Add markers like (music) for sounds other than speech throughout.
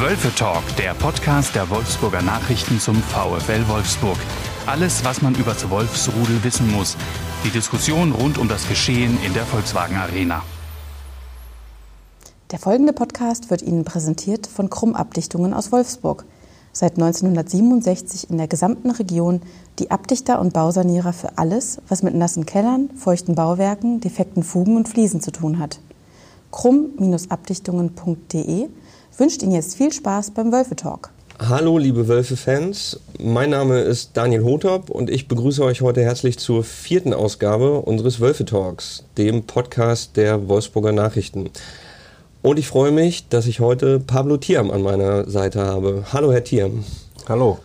Wölfe Talk, der Podcast der Wolfsburger Nachrichten zum VfL Wolfsburg. Alles, was man über das Wolfsrudel wissen muss. Die Diskussion rund um das Geschehen in der Volkswagen Arena. Der folgende Podcast wird Ihnen präsentiert von Krumm Abdichtungen aus Wolfsburg. Seit 1967 in der gesamten Region die Abdichter und Bausanierer für alles, was mit nassen Kellern, feuchten Bauwerken, defekten Fugen und Fliesen zu tun hat. krumm-abdichtungen.de wünscht Ihnen jetzt viel Spaß beim Wölfe Talk. Hallo liebe Wölfe-Fans, mein Name ist Daniel Hotop und ich begrüße euch heute herzlich zur vierten Ausgabe unseres Wölfe-Talks, dem Podcast der Wolfsburger Nachrichten. Und ich freue mich, dass ich heute Pablo Thiam an meiner Seite habe. Hallo Herr Thiam. Hallo.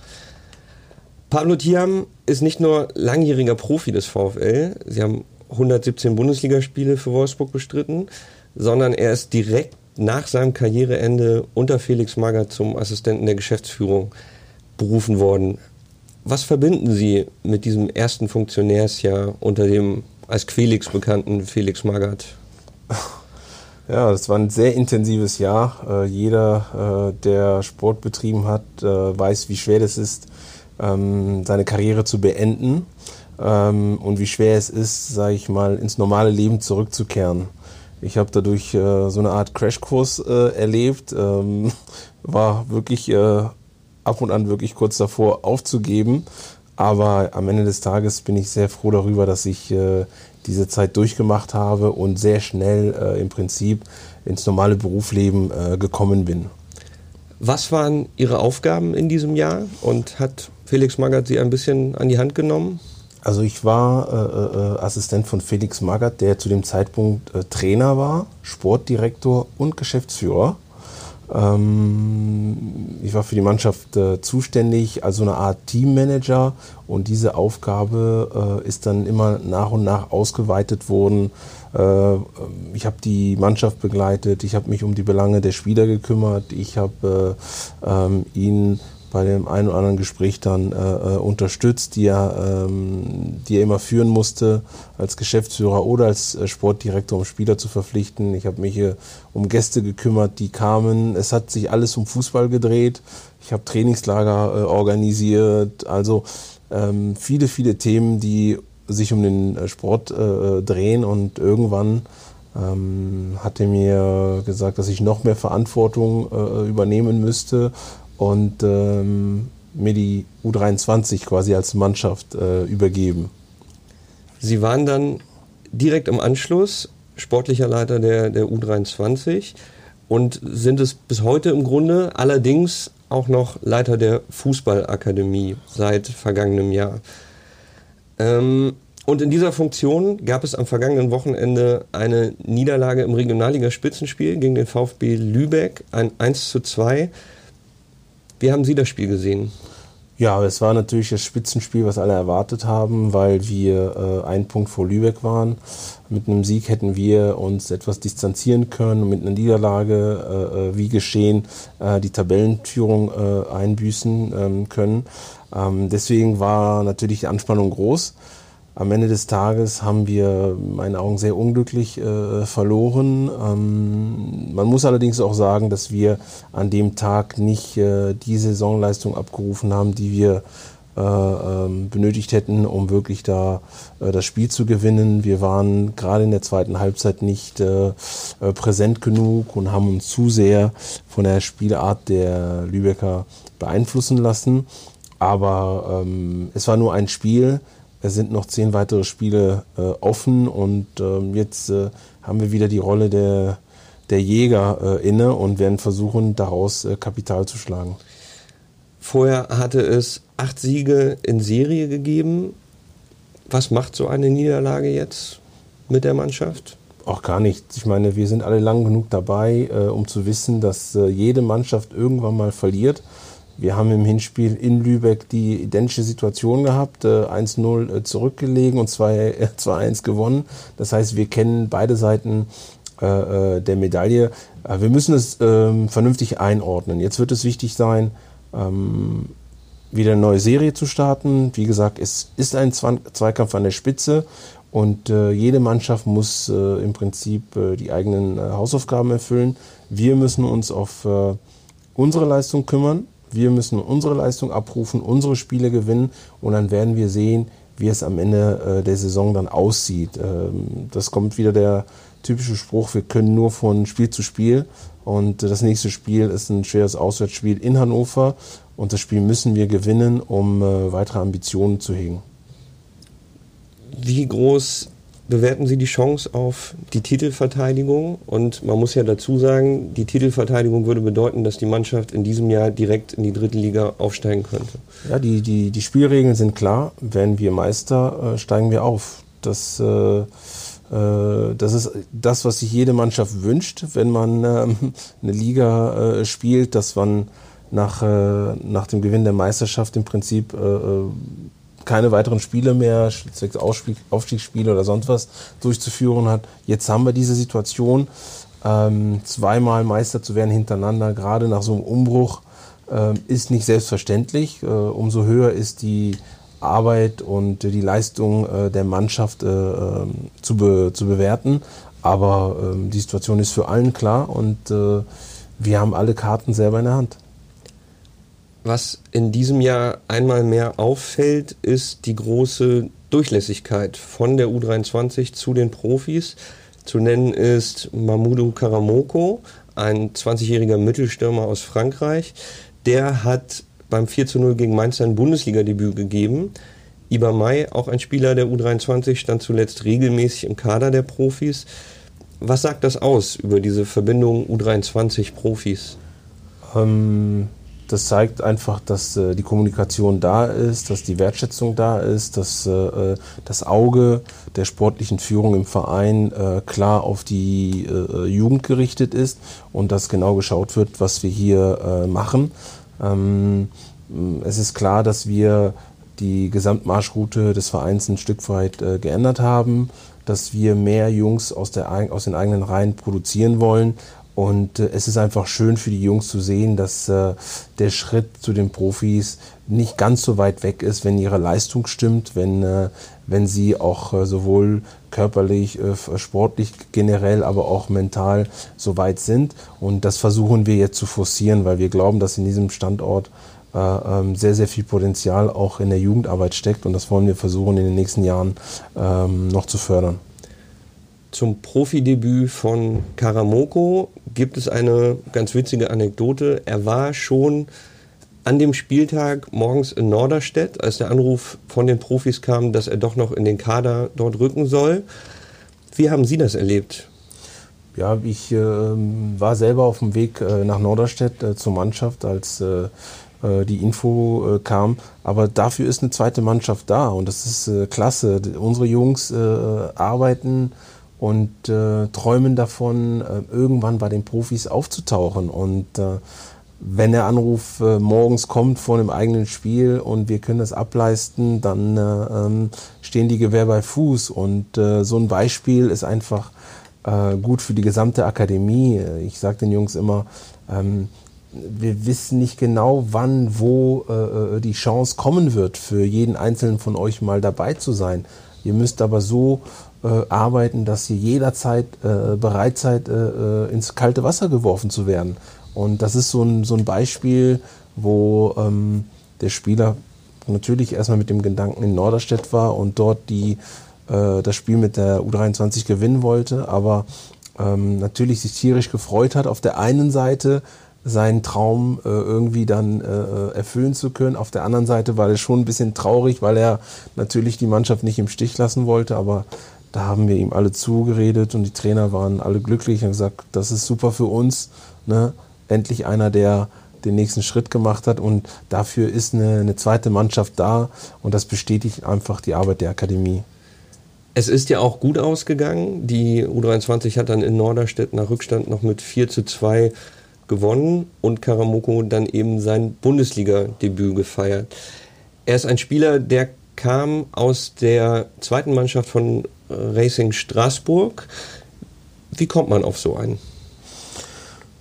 Pablo Thiam ist nicht nur langjähriger Profi des VfL, Sie haben 117 Bundesligaspiele für Wolfsburg bestritten, sondern er ist direkt nach seinem Karriereende unter Felix Magath zum Assistenten der Geschäftsführung berufen worden. Was verbinden Sie mit diesem ersten Funktionärsjahr unter dem als Quelix bekannten Felix Magath? (laughs) Ja, das war ein sehr intensives Jahr. Äh, jeder, äh, der Sport betrieben hat, äh, weiß, wie schwer das ist, ähm, seine Karriere zu beenden ähm, und wie schwer es ist, sage ich mal, ins normale Leben zurückzukehren. Ich habe dadurch äh, so eine Art Crashkurs äh, erlebt, ähm, (laughs) war wirklich äh, ab und an wirklich kurz davor aufzugeben. Aber am Ende des Tages bin ich sehr froh darüber, dass ich äh, diese Zeit durchgemacht habe und sehr schnell äh, im Prinzip ins normale Berufsleben äh, gekommen bin. Was waren Ihre Aufgaben in diesem Jahr und hat Felix Magath Sie ein bisschen an die Hand genommen? Also ich war äh, äh, Assistent von Felix Magath, der zu dem Zeitpunkt äh, Trainer war, Sportdirektor und Geschäftsführer. Ähm, ich war für die Mannschaft äh, zuständig, also eine Art Teammanager und diese Aufgabe äh, ist dann immer nach und nach ausgeweitet worden. Äh, ich habe die Mannschaft begleitet, ich habe mich um die Belange der Spieler gekümmert, ich habe ähm, ihn bei dem einen oder anderen Gespräch dann äh, äh, unterstützt, die er, ähm, die er immer führen musste als Geschäftsführer oder als äh, Sportdirektor, um Spieler zu verpflichten. Ich habe mich hier um Gäste gekümmert, die kamen. Es hat sich alles um Fußball gedreht. Ich habe Trainingslager äh, organisiert. Also ähm, viele, viele Themen, die sich um den äh, Sport äh, drehen und irgendwann ähm, hat er mir gesagt, dass ich noch mehr Verantwortung äh, übernehmen müsste und ähm, mir die U23 quasi als Mannschaft äh, übergeben. Sie waren dann direkt im Anschluss sportlicher Leiter der, der U23 und sind es bis heute im Grunde, allerdings auch noch Leiter der Fußballakademie seit vergangenem Jahr. Ähm, und in dieser Funktion gab es am vergangenen Wochenende eine Niederlage im Regionalliga-Spitzenspiel gegen den VfB Lübeck, ein 1 zu 2. Wie haben Sie das Spiel gesehen? Ja, es war natürlich das Spitzenspiel, was alle erwartet haben, weil wir äh, einen Punkt vor Lübeck waren. Mit einem Sieg hätten wir uns etwas distanzieren können und mit einer Niederlage, äh, äh wie geschehen, äh, die Tabellenführung äh, einbüßen ähm, können. Ähm, deswegen war natürlich die Anspannung groß. Am Ende des Tages haben wir in meinen Augen sehr unglücklich äh, verloren. Ähm, man muss allerdings auch sagen, dass wir an dem Tag nicht äh, die Saisonleistung abgerufen haben, die wir äh, ähm, benötigt hätten, um wirklich da äh, das Spiel zu gewinnen. Wir waren gerade in der zweiten Halbzeit nicht äh, äh, präsent genug und haben uns zu sehr von der Spielart der Lübecker beeinflussen lassen. Aber ähm, es war nur ein Spiel es sind noch zehn weitere Spiele äh, offen und ähm, jetzt äh, haben wir wieder die Rolle der, der Jäger äh, inne und werden versuchen, daraus äh, Kapital zu schlagen. Vorher hatte es acht Siege in Serie gegeben. Was macht so eine Niederlage jetzt mit der Mannschaft? Auch gar nicht. Ich meine, wir sind alle lang genug dabei, äh, um zu wissen, dass äh, jede Mannschaft irgendwann mal verliert. Wir haben im Hinspiel in Lübeck die identische Situation gehabt, äh, 1-0 äh, zurückgelegen und 2-1 (laughs) gewonnen. Das heißt, wir kennen beide Seiten äh, äh, der Medaille. wir müssen es ähm, vernünftig einordnen. Jetzt wird es wichtig sein, ähm, wieder eine neue Serie zu starten. Wie gesagt, es ist ein Zweikampf an der Spitze und äh, jede Mannschaft muss äh, im Prinzip äh, die eigenen äh, Hausaufgaben erfüllen. Wir müssen uns auf äh, unsere Leistung kümmern. Wir müssen unsere Leistung abrufen, unsere Spiele gewinnen und dann werden wir sehen, wie es am Ende äh, der Saison dann aussieht. Ähm, das kommt wieder der typische Spruch, wir können nur von Spiel zu Spiel und das nächste Spiel ist ein schweres Auswärtsspiel in Hannover und das Spiel müssen wir gewinnen, um äh, weitere Ambitionen zu hegen. Wie groß bewerten Sie die Chance auf die Titelverteidigung? Und man muss ja dazu sagen, die Titelverteidigung würde bedeuten, dass die Mannschaft in diesem Jahr direkt in die dritte Liga aufsteigen könnte. Ja, die, die, die Spielregeln sind klar. Wenn wir Meister, äh, steigen wir auf. Das, äh, äh, das ist das, was sich jede Mannschaft wünscht, wenn man ähm, (laughs) eine Liga äh, spielt, dass man nach, äh, nach dem Gewinn der Meisterschaft im Prinzip äh, keine weiteren Spiele mehr, zwecks Aufstiegsspiele oder sonst was durchzuführen hat. Jetzt haben wir diese Situation, ähm, zweimal Meister zu werden hintereinander, gerade nach so einem Umbruch, äh, ist nicht selbstverständlich. Äh, umso höher ist die Arbeit und die Leistung äh, der Mannschaft äh, ähm, zu, be zu bewerten. Aber ähm, die Situation ist für allen klar und äh, wir haben alle Karten selber in der Hand. Was in diesem Jahr einmal mehr auffällt, ist die große Durchlässigkeit von der U23 zu den Profis. Zu nennen ist Mamoudou Karamoko, ein 20-jähriger Mittelstürmer aus Frankreich. Der hat beim 4 zu 0 gegen Mainz sein Bundesliga-Debüt gegeben. Iber May, auch ein Spieler der U23, stand zuletzt regelmäßig im Kader der Profis. Was sagt das aus über diese Verbindung U23-Profis? Ähm, das zeigt einfach, dass äh, die Kommunikation da ist, dass die Wertschätzung da ist, dass äh, äh das Auge der sportlichen Führung im Verein äh, klar auf die äh, Jugend gerichtet ist und dass genau geschaut wird, was wir hier äh, machen. Ähm, es ist klar, dass wir die Gesamtmarschroute des Vereins ein Stück weit geändert haben, dass wir mehr Jungs aus, der, aus den eigenen Reihen produzieren wollen, und äh, es ist einfach schön für die Jungs zu sehen, dass äh, der Schritt zu den Profis nicht ganz so weit weg ist, wenn ihre Leistung stimmt, wenn, äh, wenn sie auch äh, sowohl körperlich, äh, sportlich generell, aber auch mental so weit sind. Und das versuchen wir jetzt zu forcieren, weil wir glauben, dass in diesem Standort äh, ähm, sehr, sehr viel Potenzial auch in der Jugendarbeit steckt. Und das wollen wir versuchen in den nächsten Jahren ähm, noch zu fördern. Zum Profidebüt von Karamoko gibt es eine ganz witzige Anekdote. Er war schon an dem Spieltag morgens in Norderstedt, als der Anruf von den Profis kam, dass er doch noch in den Kader dort rücken soll. Wie haben Sie das erlebt? Ja, ich äh, war selber auf dem Weg äh, nach Norderstedt äh, zur Mannschaft, als äh, äh, die Info äh, kam. Aber dafür ist eine zweite Mannschaft da und das ist klasse. Unsere Jungs arbeiten und äh, träumen davon, äh, irgendwann bei den Profis aufzutauchen. Und äh, wenn der Anruf äh, morgens kommt vor einem eigenen Spiel und wir können das ableisten, dann äh, ähm, stehen die Gewehr bei Fuß. Und äh, so ein Beispiel ist einfach gut für die gesamte Akademie. Ich sage den Jungs immer, ähm, wir wissen nicht genau, wann, wo äh, die Chance kommen wird, für jeden Einzelnen von euch mal dabei zu sein. Ihr müsst aber so äh, arbeiten, dass ihr jederzeit äh, bereit seid, äh, äh, ins kalte Wasser geworfen zu werden. Und das ist so ein, so ein Beispiel, wo ähm, der Spieler natürlich erstmal mit dem Gedanken in Norderstedt war und dort die, äh, das Spiel mit der U23 gewinnen wollte, aber ähm, natürlich sich tierisch gefreut hat auf der einen Seite, seinen Traum äh, irgendwie dann äh, erfüllen zu können. Auf der anderen Seite war er schon ein bisschen traurig, weil er natürlich die Mannschaft nicht im Stich lassen wollte, aber da haben wir ihm alle zugeredet und die Trainer waren alle glücklich und gesagt, das ist super für uns. Ne? Endlich einer, der den nächsten Schritt gemacht hat und dafür ist eine, eine zweite Mannschaft da und das bestätigt einfach die Arbeit der Akademie. Es ist ja auch gut ausgegangen. Die U23 hat dann in Norderstedt nach Rückstand noch mit 4 zu 2 gewonnen und Karamoko dann eben sein Bundesliga-Debüt gefeiert. Er ist ein Spieler, der kam aus der zweiten Mannschaft von Racing Straßburg. Wie kommt man auf so einen?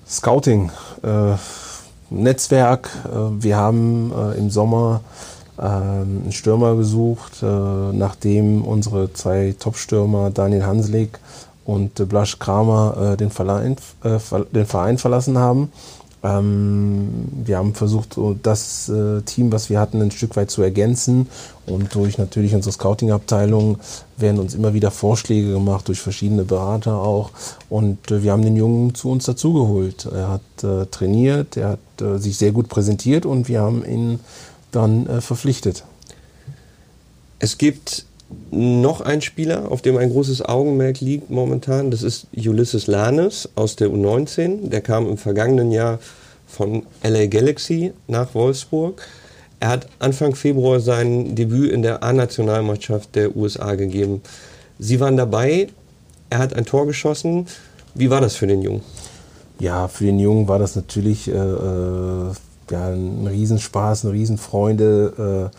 Scouting, äh, Netzwerk. Äh, wir haben äh, im Sommer ähm, einen Stürmer gesucht, äh, nachdem unsere zwei Top-Stürmer Daniel Hanslik und Blasch Kramer den Verein, den Verein verlassen haben. Ähm, wir haben versucht, das Team, was wir hatten, ein Stück weit zu ergänzen. Und durch natürlich unsere Scouting-Abteilung werden uns immer wieder Vorschläge gemacht, durch verschiedene Berater auch. Und wir haben den Jungen zu uns dazugeholt. Er hat trainiert, er hat sich sehr gut präsentiert und wir haben ihn dann äh, verpflichtet. Es gibt noch einen Spieler, auf dem ein großes Augenmerk liegt momentan. Das ist Ulysses Lanes aus der U19. Der kam im vergangenen Jahr von LA Galaxy nach Wolfsburg. Er hat Anfang Februar sein Debüt in der A-Nationalmannschaft der USA gegeben. Sie waren dabei. Er hat ein Tor geschossen. Wie war das für den Jungen? Ja, für den Jungen war das natürlich äh, äh ja, ein Riesenspaß, eine Riesenfreude, äh,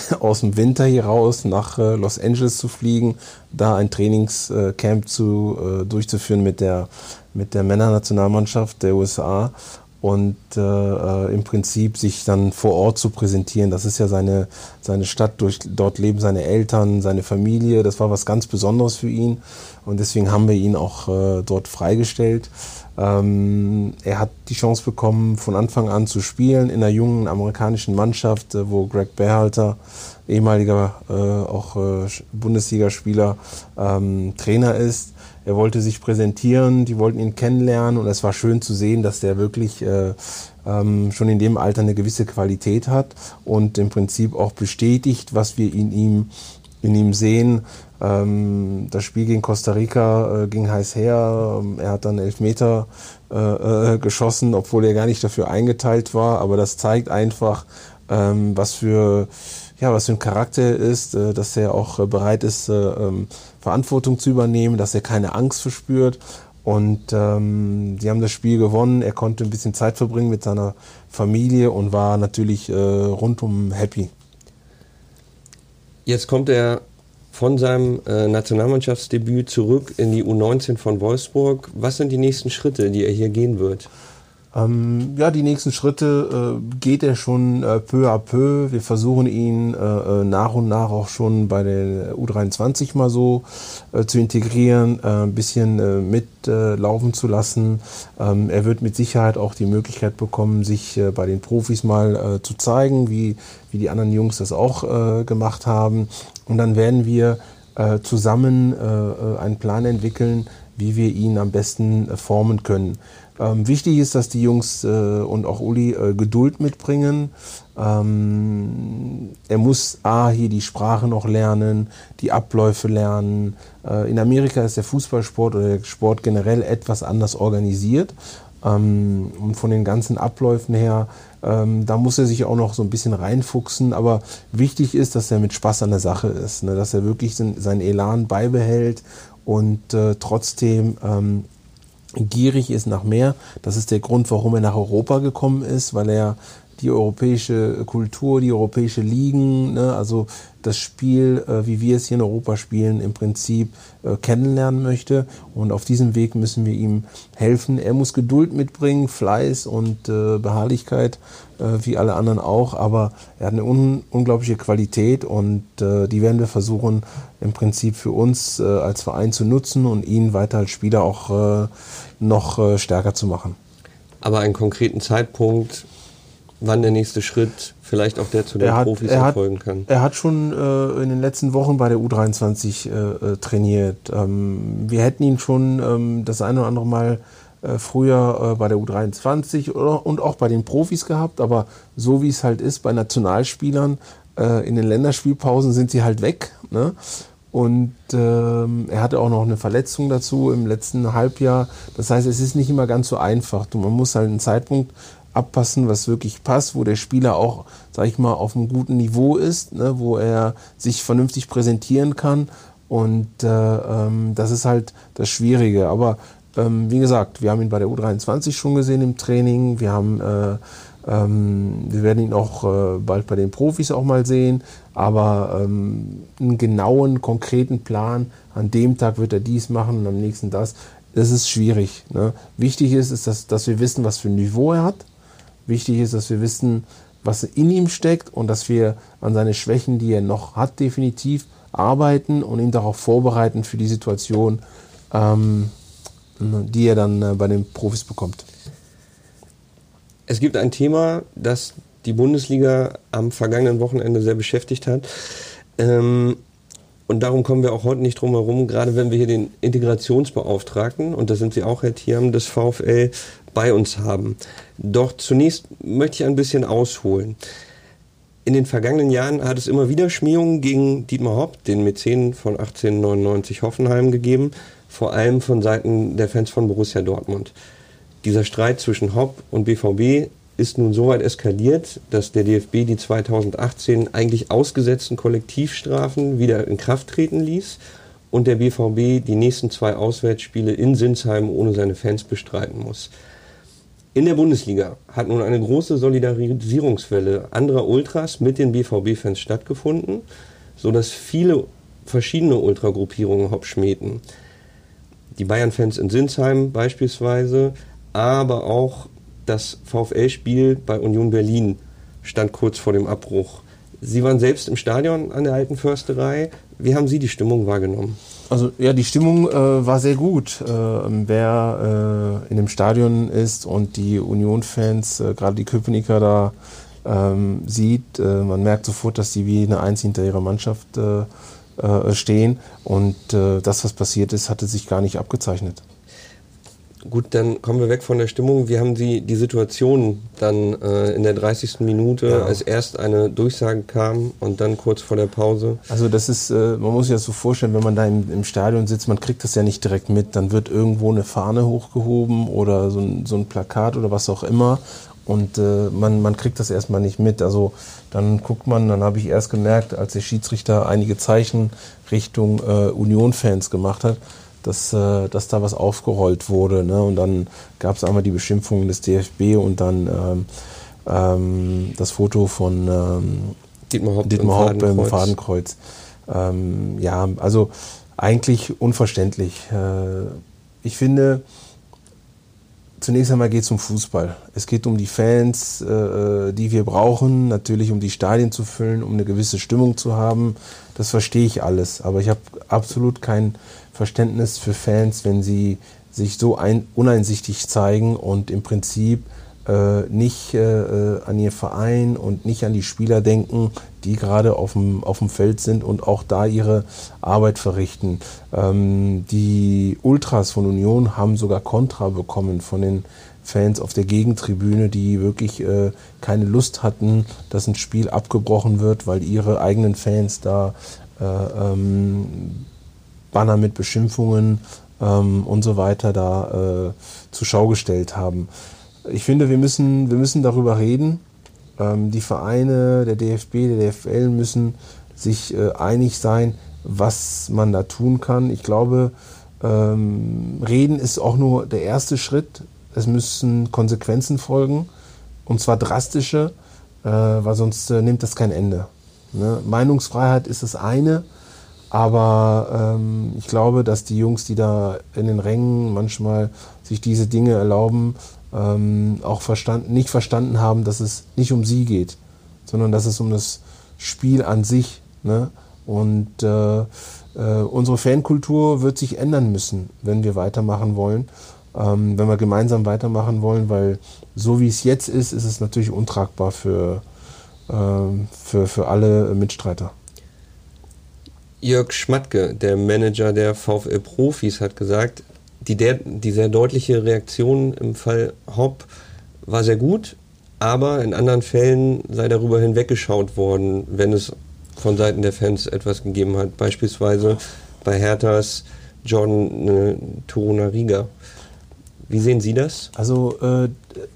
(laughs) aus dem Winter hier raus nach äh, Los Angeles zu fliegen, da ein Trainingscamp zu, äh, durchzuführen mit der, mit der Männernationalmannschaft der USA und äh, äh, im Prinzip sich dann vor Ort zu präsentieren. Das ist ja seine, seine Stadt, durch, dort leben seine Eltern, seine Familie. Das war was ganz Besonderes für ihn und deswegen haben wir ihn auch äh, dort freigestellt. Ähm, er hat die Chance bekommen, von Anfang an zu spielen in einer jungen amerikanischen Mannschaft, äh, wo Greg Berhalter, ehemaliger äh, auch äh, Bundesligaspieler, ähm, Trainer ist. Er wollte sich präsentieren, die wollten ihn kennenlernen und es war schön zu sehen, dass der wirklich äh, ähm, schon in dem Alter eine gewisse Qualität hat und im Prinzip auch bestätigt, was wir in ihm in ihm sehen. Ähm, das Spiel gegen Costa Rica äh, ging heiß her. Ähm, er hat dann elf Meter äh, äh, geschossen, obwohl er gar nicht dafür eingeteilt war. Aber das zeigt einfach, ähm, was für ja, was für ein Charakter er ist, äh, dass er auch bereit ist, äh, ähm, Verantwortung zu übernehmen, dass er keine Angst verspürt. Und ähm, die haben das Spiel gewonnen. Er konnte ein bisschen Zeit verbringen mit seiner Familie und war natürlich äh, rundum happy. Jetzt kommt er von seinem äh, Nationalmannschaftsdebüt zurück in die U19 von Wolfsburg. Was sind die nächsten Schritte, die er hier gehen wird? Ähm, ja, die nächsten Schritte äh, geht er schon äh, peu à peu. Wir versuchen ihn äh, äh nach und nach auch schon bei der U23 mal so äh, zu integrieren, äh, ein bisschen mitlaufen zu lassen. Ähm, er wird mit Sicherheit auch die Möglichkeit bekommen, sich bei den Profis mal zu zeigen, wie, wie die anderen Jungs das auch gemacht haben. Und dann werden wir zusammen einen Plan entwickeln, wie wir ihn am besten formen können. Ähm, wichtig ist, dass die Jungs äh, und auch Uli äh, Geduld mitbringen. Ähm, er muss A, hier die Sprache noch lernen, die Abläufe lernen. Äh, in Amerika ist der Fußballsport oder der Sport generell etwas anders organisiert. Ähm, und von den ganzen Abläufen her, ähm, da muss er sich auch noch so ein bisschen reinfuchsen. Aber wichtig ist, dass er mit Spaß an der Sache ist, ne? dass er wirklich seinen Elan beibehält und äh, trotzdem ähm, gierig ist nach mehr. Das ist der Grund, warum er nach Europa gekommen ist, weil er die europäische Kultur, die europäische Ligen, ne, also das Spiel, äh, wie wir es hier in Europa spielen, im Prinzip äh, kennenlernen möchte. Und auf diesem Weg müssen wir ihm helfen. Er muss Geduld mitbringen, Fleiß und äh, Beharrlichkeit, äh, wie alle anderen auch. Aber er hat eine un unglaubliche Qualität und äh, die werden wir versuchen, im Prinzip für uns äh, als Verein zu nutzen und ihn weiter als Spieler auch noch stärker zu machen. Aber einen konkreten Zeitpunkt wann der nächste Schritt vielleicht auch der zu den hat, Profis erfolgen kann. Er hat schon äh, in den letzten Wochen bei der U23 äh, äh, trainiert. Ähm, wir hätten ihn schon ähm, das eine oder andere Mal äh, früher äh, bei der U23 oder, und auch bei den Profis gehabt, aber so wie es halt ist bei Nationalspielern, äh, in den Länderspielpausen sind sie halt weg. Ne? Und ähm, er hatte auch noch eine Verletzung dazu im letzten Halbjahr. Das heißt, es ist nicht immer ganz so einfach. man muss halt einen Zeitpunkt abpassen, was wirklich passt, wo der Spieler auch, sag ich mal, auf einem guten Niveau ist, ne, wo er sich vernünftig präsentieren kann. Und äh, ähm, das ist halt das Schwierige. Aber ähm, wie gesagt, wir haben ihn bei der U23 schon gesehen im Training. Wir haben äh, ähm, wir werden ihn auch äh, bald bei den Profis auch mal sehen, aber ähm, einen genauen, konkreten Plan, an dem Tag wird er dies machen und am nächsten das, das ist schwierig. Ne? Wichtig ist, ist dass, dass wir wissen, was für ein Niveau er hat. Wichtig ist, dass wir wissen, was in ihm steckt und dass wir an seine Schwächen, die er noch hat, definitiv arbeiten und ihn darauf vorbereiten für die Situation, ähm, die er dann äh, bei den Profis bekommt. Es gibt ein Thema, das die Bundesliga am vergangenen Wochenende sehr beschäftigt hat. Ähm, und darum kommen wir auch heute nicht drum herum, gerade wenn wir hier den Integrationsbeauftragten, und da sind Sie auch, Herr Thiam, des VfL, bei uns haben. Doch zunächst möchte ich ein bisschen ausholen. In den vergangenen Jahren hat es immer wieder Schmähungen gegen Dietmar Hopp, den Mäzen von 1899 Hoffenheim, gegeben, vor allem von Seiten der Fans von Borussia Dortmund. Dieser Streit zwischen Hopp und BVB ist nun so weit eskaliert, dass der DFB die 2018 eigentlich ausgesetzten Kollektivstrafen wieder in Kraft treten ließ und der BVB die nächsten zwei Auswärtsspiele in Sinsheim ohne seine Fans bestreiten muss. In der Bundesliga hat nun eine große Solidarisierungswelle anderer Ultras mit den BVB-Fans stattgefunden, sodass viele verschiedene Ultragruppierungen Hopp schmähten. Die Bayern-Fans in Sinsheim beispielsweise aber auch das VfL-Spiel bei Union Berlin stand kurz vor dem Abbruch. Sie waren selbst im Stadion an der alten Försterei. Wie haben Sie die Stimmung wahrgenommen? Also ja, die Stimmung äh, war sehr gut. Äh, wer äh, in dem Stadion ist und die Union-Fans, äh, gerade die Köpenicker da ähm, sieht, äh, man merkt sofort, dass die wie eine Eins hinter ihrer Mannschaft äh, stehen. Und das, was passiert ist, hatte sich gar nicht abgezeichnet. Gut, dann kommen wir weg von der Stimmung. Wie haben Sie die Situation dann äh, in der 30. Minute, ja. als erst eine Durchsage kam und dann kurz vor der Pause? Also das ist, äh, man muss sich das so vorstellen, wenn man da im, im, Stadion sitzt, man kriegt das ja nicht direkt mit. Dann wird irgendwo eine Fahne hochgehoben oder so ein, so ein Plakat oder was auch immer und äh, man, man kriegt das erstmal nicht mit. Also dann guckt man, dann habe ich erst gemerkt, als der Schiedsrichter einige Zeichen Richtung äh, Union-Fans gemacht hat, dass, äh, dass da was aufgerollt wurde. Ne? Und dann gab es einmal die Beschimpfungen des DFB und dann ähm, ähm, das Foto von ähm, Dietmar Hopp, Dietmar Hopp im Fadenkreuz. Fadenkreuz. Ähm, ja, also eigentlich unverständlich. Äh, ich finde, zunächst einmal geht es um Fußball. Es geht um die Fans, äh, die wir brauchen, natürlich um die Stadien zu füllen, um eine gewisse Stimmung zu haben. Das verstehe ich alles. Aber ich habe absolut kein Verständnis für Fans, wenn sie sich so ein, uneinsichtig zeigen und im Prinzip äh, nicht äh, an ihr Verein und nicht an die Spieler denken, die gerade auf dem, auf dem Feld sind und auch da ihre Arbeit verrichten. Ähm, die Ultras von Union haben sogar Kontra bekommen von den Fans auf der Gegentribüne, die wirklich äh, keine Lust hatten, dass ein Spiel abgebrochen wird, weil ihre eigenen Fans da äh, ähm, Banner mit Beschimpfungen ähm, und so weiter da äh, zur Schau gestellt haben. Ich finde, wir müssen, wir müssen darüber reden. Ähm, die Vereine, der DFB, der DFL müssen sich äh, einig sein, was man da tun kann. Ich glaube, ähm, reden ist auch nur der erste Schritt. Es müssen Konsequenzen folgen, und zwar drastische, äh, weil sonst äh, nimmt das kein Ende. Ne? Meinungsfreiheit ist das eine, aber ähm, ich glaube, dass die Jungs, die da in den Rängen manchmal sich diese Dinge erlauben, ähm, auch verstanden, nicht verstanden haben, dass es nicht um sie geht, sondern dass es um das Spiel an sich. Ne? Und äh, äh, unsere Fankultur wird sich ändern müssen, wenn wir weitermachen wollen, ähm, wenn wir gemeinsam weitermachen wollen, weil so wie es jetzt ist, ist es natürlich untragbar für, äh, für, für alle Mitstreiter. Jörg Schmatke, der Manager der VfL Profis, hat gesagt, die, der, die sehr deutliche Reaktion im Fall Hopp war sehr gut, aber in anderen Fällen sei darüber hinweggeschaut worden, wenn es von Seiten der Fans etwas gegeben hat. Beispielsweise bei Herthas John äh, Torunariga. Wie sehen Sie das? Also äh,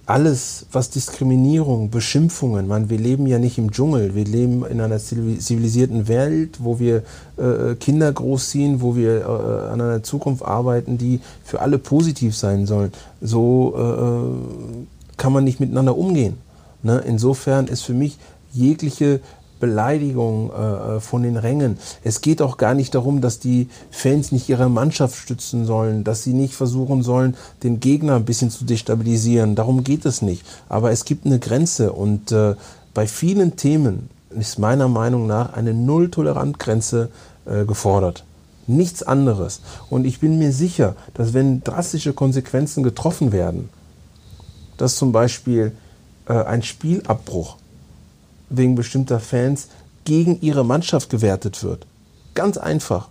alles, was Diskriminierung, Beschimpfungen, man, wir leben ja nicht im Dschungel, wir leben in einer zivilisierten Welt, wo wir äh, Kinder großziehen, wo wir äh, an einer Zukunft arbeiten, die für alle positiv sein sollen. So äh, kann man nicht miteinander umgehen. Ne? Insofern ist für mich jegliche Beleidigung äh, äh, von den Rängen. Es geht auch gar nicht darum, dass die Fans nicht ihre Mannschaft stützen sollen, dass sie nicht versuchen sollen, den Gegner ein bisschen zu destabilisieren. Darum geht es nicht. Aber es gibt eine Grenze und äh, bei vielen Themen ist meiner Meinung nach eine Null-Tolerant-Grenze äh, gefordert. Nichts anderes. Und ich bin mir sicher, dass wenn drastische Konsequenzen getroffen werden, dass zum Beispiel äh, ein Spielabbruch wegen bestimmter Fans gegen ihre Mannschaft gewertet wird. Ganz einfach.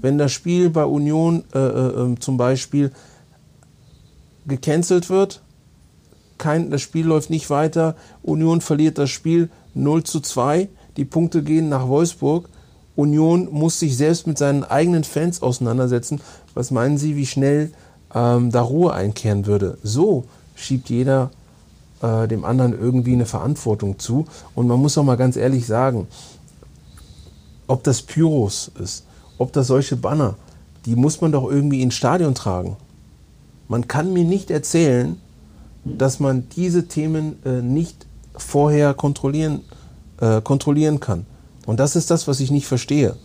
Wenn das Spiel bei Union äh, äh, ähm, zum Beispiel gecancelt wird, kein, das Spiel läuft nicht weiter, Union verliert das Spiel 0 zu 2, die Punkte gehen nach Wolfsburg, Union muss sich selbst mit seinen eigenen Fans auseinandersetzen. Was meinen Sie, wie schnell ähm, da Ruhe einkehren würde? So schiebt jeder äh, dem anderen irgendwie eine Verantwortung zu. Und man muss auch mal ganz ehrlich sagen, ob das Pyros ist, ob das solche Banner, die muss man doch irgendwie ins Stadion tragen. Man kann mir nicht erzählen, dass man diese Themen äh, nicht vorher kontrollieren, äh, kontrollieren kann. Und das ist das, was ich nicht verstehe.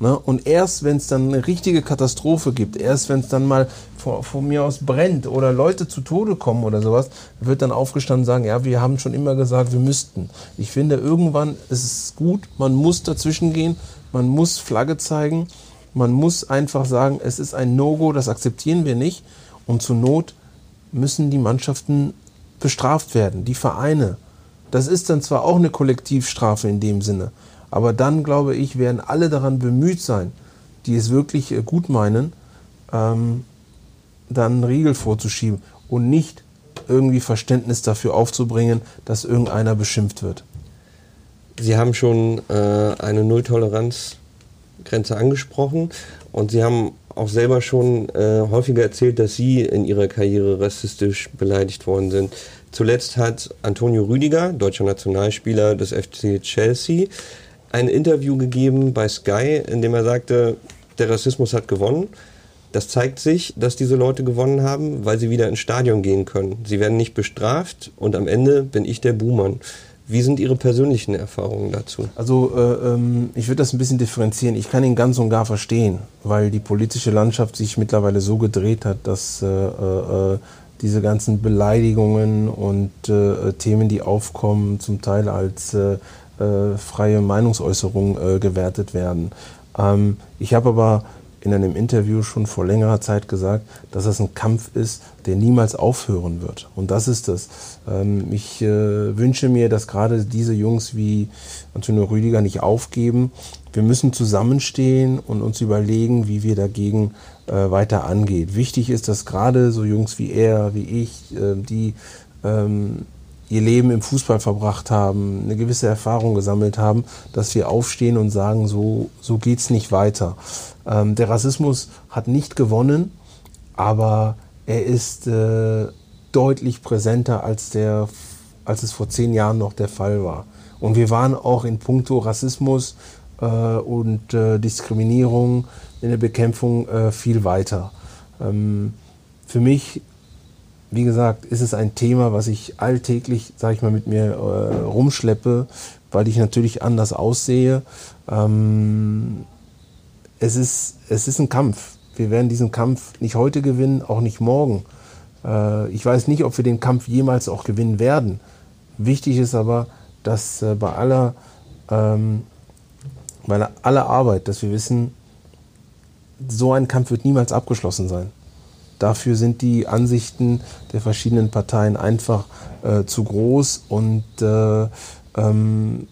Ne? Und erst wenn es dann eine richtige Katastrophe gibt, erst wenn es dann mal von, von, mir aus brennt oder Leute zu Tode kommen oder sowas, wird dann aufgestanden und sagen, ja, wir haben schon immer gesagt, wir müssten. Ich finde, irgendwann ist es gut, man muss dazwischen gehen, man muss Flagge zeigen, man muss einfach sagen, es ist ein No-Go, das akzeptieren wir nicht. Und zur Not müssen die Mannschaften bestraft werden, die Vereine. Das ist dann zwar auch eine Kollektivstrafe in dem Sinne, aber dann, glaube ich, werden alle daran bemüht sein, die es wirklich äh, gut meinen, ähm, dann einen Riegel vorzuschieben und nicht irgendwie Verständnis dafür aufzubringen, dass irgendeiner beschimpft wird. Sie haben schon äh, eine Nulltoleranzgrenze angesprochen und Sie haben auch selber schon äh, häufiger erzählt, dass Sie in Ihrer Karriere rassistisch beleidigt worden sind. Zuletzt hat Antonio Rüdiger, deutscher Nationalspieler des FC Chelsea, ein Interview gegeben bei Sky, in dem er sagte, der Rassismus hat gewonnen. Das zeigt sich, dass diese Leute gewonnen haben, weil sie wieder ins Stadion gehen können. Sie werden nicht bestraft und am Ende bin ich der Buhmann. Wie sind Ihre persönlichen Erfahrungen dazu? Also äh, ähm, ich würde das ein bisschen differenzieren. Ich kann ihn ganz und gar verstehen, weil die politische Landschaft sich mittlerweile so gedreht hat, dass äh, äh, diese ganzen Beleidigungen und äh, Themen, die aufkommen, zum Teil als äh, freie Meinungsäußerung äh, gewertet werden. Ähm, ich habe aber in einem Interview schon vor längerer Zeit gesagt, dass das ein Kampf ist, der niemals aufhören wird. Und das ist es. Ähm, ich äh, wünsche mir, dass gerade diese Jungs wie Antonio Rüdiger nicht aufgeben. Wir müssen zusammenstehen und uns überlegen, wie wir dagegen äh, weiter angehen. Wichtig ist, dass gerade so Jungs wie er, wie ich, äh, die ähm, ihr Leben im Fußball verbracht haben, eine gewisse Erfahrung gesammelt haben, dass wir aufstehen und sagen, so, so es nicht weiter. Ähm, der Rassismus hat nicht gewonnen, aber er ist äh, deutlich präsenter, als, der, als es vor zehn Jahren noch der Fall war. Und wir waren auch in puncto Rassismus äh, und äh, Diskriminierung in der Bekämpfung äh, viel weiter. Ähm, für mich wie gesagt, ist es ein Thema, was ich alltäglich, sage ich mal, mit mir äh, rumschleppe, weil ich natürlich anders aussehe. Ähm, es, ist, es ist ein Kampf. Wir werden diesen Kampf nicht heute gewinnen, auch nicht morgen. Äh, ich weiß nicht, ob wir den Kampf jemals auch gewinnen werden. Wichtig ist aber, dass äh, bei aller, ähm, bei aller Arbeit, dass wir wissen, so ein Kampf wird niemals abgeschlossen sein. Dafür sind die Ansichten der verschiedenen Parteien einfach äh, zu groß und äh, ähm,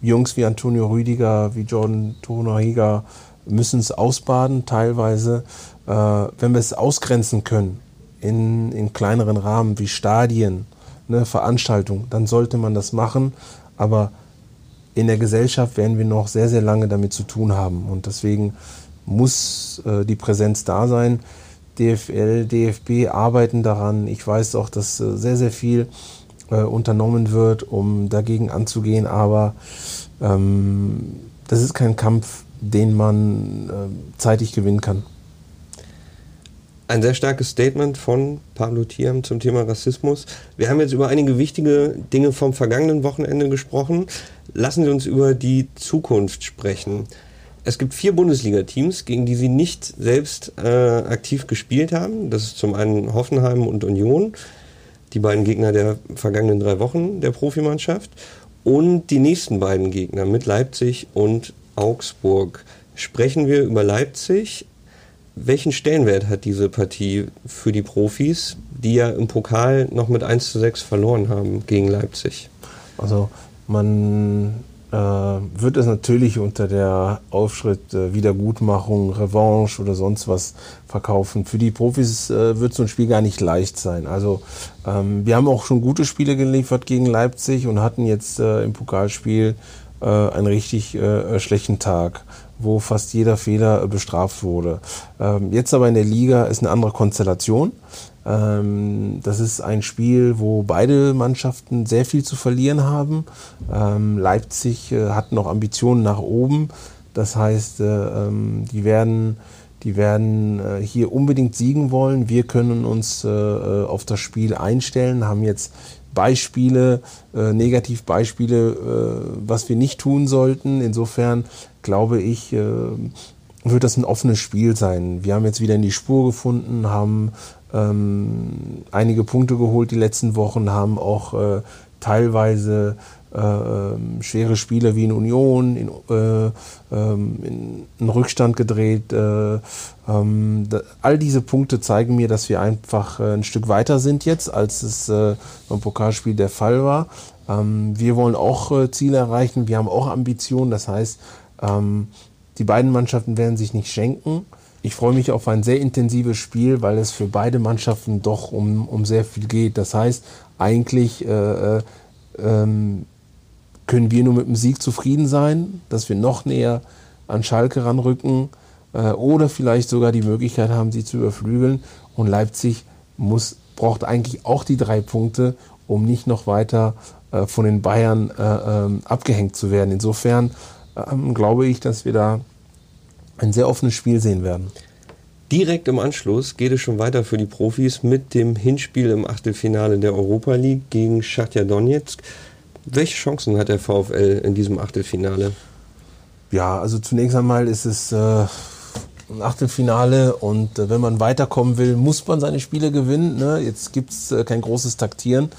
Jungs wie Antonio Rüdiger, wie Jordan Tonariga müssen es ausbaden, teilweise. Äh, wenn wir es ausgrenzen können in, in kleineren Rahmen wie Stadien, ne, Veranstaltungen, dann sollte man das machen. Aber in der Gesellschaft werden wir noch sehr, sehr lange damit zu tun haben. Und deswegen muss äh, die Präsenz da sein DFL, DFB arbeiten daran. Ich weiß auch, dass äh, sehr, sehr viel äh, unternommen wird, um dagegen anzugehen, aber ähm, das ist kein Kampf, den man äh, zeitig gewinnen kann. Ein sehr starkes Statement von Pablo Thiam zum Thema Rassismus. Wir haben jetzt über einige wichtige Dinge vom vergangenen Wochenende gesprochen. Lassen Sie uns über die Zukunft sprechen. Es gibt vier Bundesliga-Teams, gegen die Sie nicht selbst äh, aktiv gespielt haben. Das ist zum einen Hoffenheim und Union, die beiden Gegner der vergangenen drei Wochen der Profimannschaft. Und die nächsten beiden Gegner mit Leipzig und Augsburg. Sprechen wir über Leipzig, welchen Stellenwert hat diese Partie für die Profis, die ja im Pokal noch mit 1 zu 6 verloren haben gegen Leipzig? Also man wird es natürlich unter der Aufschritt äh, Wiedergutmachung, Revanche oder sonst was verkaufen. Für die Profis äh, wird so ein Spiel gar nicht leicht sein. Also ähm, wir haben auch schon gute Spiele geliefert gegen Leipzig und hatten jetzt äh, im Pokalspiel äh, einen richtig äh, schlechten Tag wo fast jeder Fehler bestraft wurde. Ähm, jetzt aber in der Liga ist eine andere Konstellation. Ähm, das ist ein Spiel, wo beide Mannschaften sehr viel zu verlieren haben. Ähm, Leipzig äh, hat noch Ambitionen nach oben. Das heißt, äh, ähm, die werden, die werden äh, hier unbedingt siegen wollen. Wir können uns auf das Spiel einstellen, haben jetzt Beispiele, äh, Negativbeispiele, was wir nicht tun sollten. Insofern glaube ich, wird das ein offenes Spiel sein. Wir haben jetzt wieder in die Spur gefunden, haben ähm, einige Punkte geholt die letzten Wochen, haben auch äh, teilweise äh, ähm, schwere Spiele wie in Union in, äh, ähm, in, in Rückstand gedreht. Äh, ähm, da, all diese Punkte zeigen mir, dass wir einfach äh, ein Stück weiter sind jetzt, als es äh, beim Pokalspiel der Fall war. Ähm, wir wollen auch äh, Ziele erreichen, wir haben auch Ambitionen. Das heißt, ähm, die beiden Mannschaften werden sich nicht schenken. Ich freue mich auf ein sehr intensives Spiel, weil es für beide Mannschaften doch um, um sehr viel geht. Das heißt, eigentlich äh, ähm, können wir nur mit dem Sieg zufrieden sein, dass wir noch näher an Schalke ranrücken äh, oder vielleicht sogar die Möglichkeit haben, sie zu überflügeln. Und Leipzig muss, braucht eigentlich auch die drei Punkte, um nicht noch weiter äh, von den Bayern äh, ähm, abgehängt zu werden. Insofern ähm, glaube ich, dass wir da ein sehr offenes Spiel sehen werden. Direkt im Anschluss geht es schon weiter für die Profis mit dem Hinspiel im Achtelfinale der Europa League gegen Schachtja Donetsk. Welche Chancen hat der VfL in diesem Achtelfinale? Ja, also zunächst einmal ist es äh, ein Achtelfinale und äh, wenn man weiterkommen will, muss man seine Spiele gewinnen. Ne? Jetzt gibt es äh, kein großes Taktieren.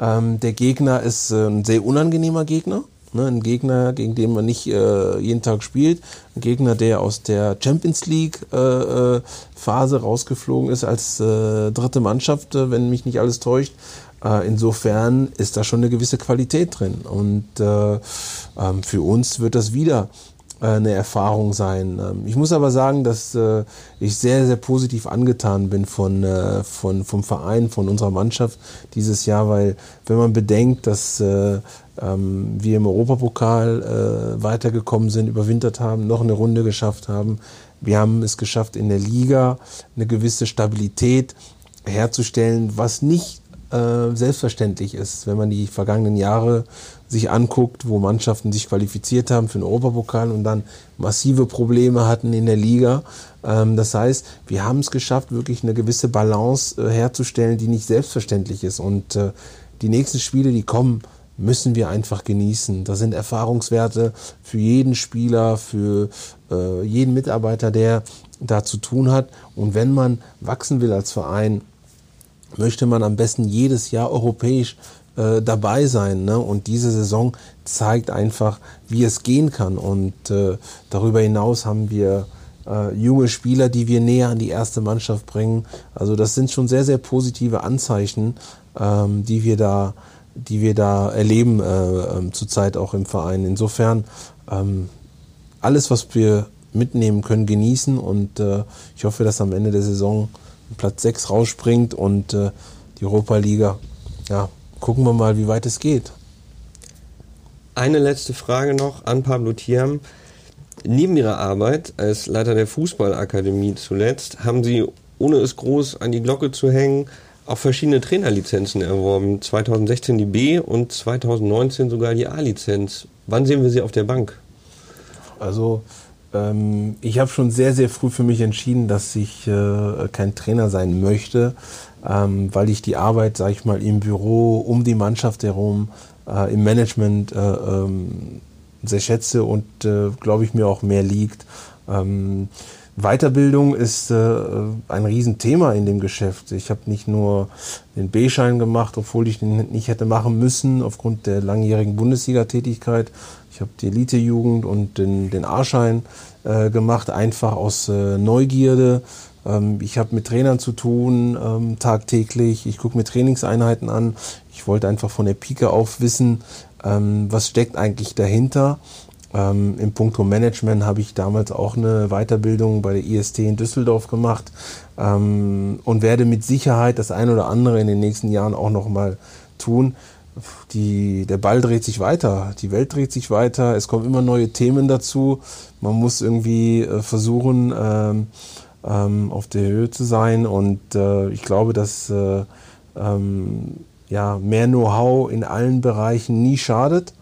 Ähm, der Gegner ist äh, ein sehr unangenehmer Gegner. Ne? Ein Gegner, gegen den man nicht äh, jeden Tag spielt. Ein Gegner, der aus der Champions League äh, äh rausgeflogen ist als äh, dritte Mannschaft, äh, wenn mich nicht alles täuscht. Äh, insofern ist da schon eine gewisse Qualität drin. Und äh, ähm, für uns wird das wieder eine Erfahrung sein. Ähm, ich muss aber sagen, dass ich sehr, sehr positiv angetan bin von, von, vom Verein, von unserer Mannschaft dieses Jahr, weil wenn man bedenkt, dass ähm, wir im Europapokal weitergekommen sind, überwintert haben, noch eine Runde geschafft haben, wir haben es geschafft, in der Liga eine gewisse Stabilität herzustellen, was nicht äh, selbstverständlich ist, wenn man die vergangenen Jahre sich anguckt, wo Mannschaften sich qualifiziert haben für den Europapokal und dann massive Probleme hatten in der Liga. Ähm, das heißt, wir haben es geschafft, wirklich eine gewisse Balance äh, herzustellen, die nicht selbstverständlich ist. Und äh, die nächsten Spiele, die kommen, müssen wir einfach genießen. Das sind Erfahrungswerte für jeden Spieler, für äh, jeden Mitarbeiter, der da zu tun hat. Und wenn man wachsen will als Verein, möchte man am besten jedes Jahr europäisch äh, dabei sein. Ne? Und diese Saison zeigt einfach, wie es gehen kann. Und äh, darüber hinaus haben wir äh, junge Spieler, die wir näher an die erste Mannschaft bringen. Also das sind schon sehr, sehr positive Anzeichen, ähm, die wir da die wir da erleben äh, ähm, zurzeit auch im Verein. Insofern ähm, alles, was wir mitnehmen können, genießen und äh, ich hoffe, dass am Ende der Saison Platz 6 rausspringt und äh, die Europa-Liga. Ja, gucken wir mal, wie weit es geht. Eine letzte Frage noch an Pablo Thiam. Neben Ihrer Arbeit als Leiter der Fußballakademie zuletzt haben Sie ohne es groß an die Glocke zu hängen, auch verschiedene Trainerlizenzen erworben. 2016 die B und 2019 sogar die A-Lizenz. Wann sehen wir sie auf der Bank? Also ähm, ich habe schon sehr, sehr früh für mich entschieden, dass ich äh, kein Trainer sein möchte, ähm, weil ich die Arbeit, sage ich mal, im Büro, um die Mannschaft herum, äh, im Management äh, ähm, sehr schätze und, äh, glaube ich, mir auch mehr liegt. Weiterbildung ist äh, ein Riesenthema in dem Geschäft. Ich habe nicht nur den B-Schein gemacht, obwohl ich den nicht hätte machen müssen aufgrund der langjährigen Bundesliga-Tätigkeit. Ich habe die Elite-Jugend und den, den A-Schein äh, gemacht, einfach aus äh, Neugierde. Ähm, ich habe mit Trainern zu tun ähm, tagtäglich. Ich gucke mir Trainingseinheiten an. Ich wollte einfach von der Pike auf wissen, ähm, was steckt eigentlich dahinter ähm, Im Punkto Management habe ich damals auch eine Weiterbildung bei der IST in Düsseldorf gemacht ähm, und werde mit Sicherheit das ein oder andere in den nächsten Jahren auch nochmal tun. Die, der Ball dreht sich weiter, die Welt dreht sich weiter, es kommen immer neue Themen dazu. Man muss irgendwie äh, versuchen, ähm, ähm, auf der Höhe zu sein und äh, ich glaube, dass äh, ähm, ja, mehr Know-how in allen Bereichen nie schadet.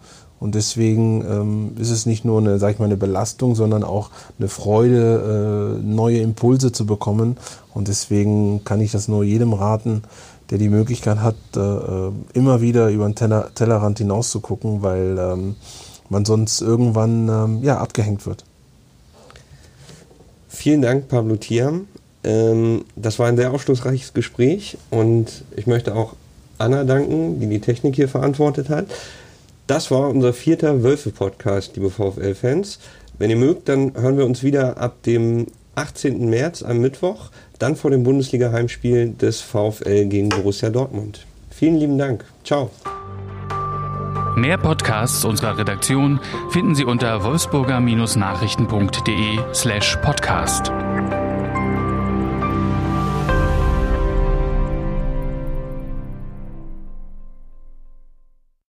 Und deswegen ähm, ist es nicht nur eine, sag ich mal, eine Belastung, sondern auch eine Freude, äh, neue Impulse zu bekommen. Und deswegen kann ich das nur jedem raten, der die Möglichkeit hat, äh, äh immer wieder über den Teller, Tellerrand hinaus zu gucken, weil ähm, man sonst irgendwann ähm, ja, abgehängt wird. Vielen Dank, Pablo Thiam. Ähm, das war ein sehr aufschlussreiches Gespräch und ich möchte auch Anna danken, die die Technik hier verantwortet hat. Das war unser vierter Wölfe-Podcast, liebe VfL-Fans. Wenn ihr mögt, dann hören wir uns wieder ab dem 18. März am Mittwoch, dann vor dem Bundesliga-Heimspiel des VfL gegen Borussia Dortmund. Vielen lieben Dank. Ciao. Mehr Podcasts unserer Redaktion finden Sie unter wolfsburger-nachrichten.de slash podcast.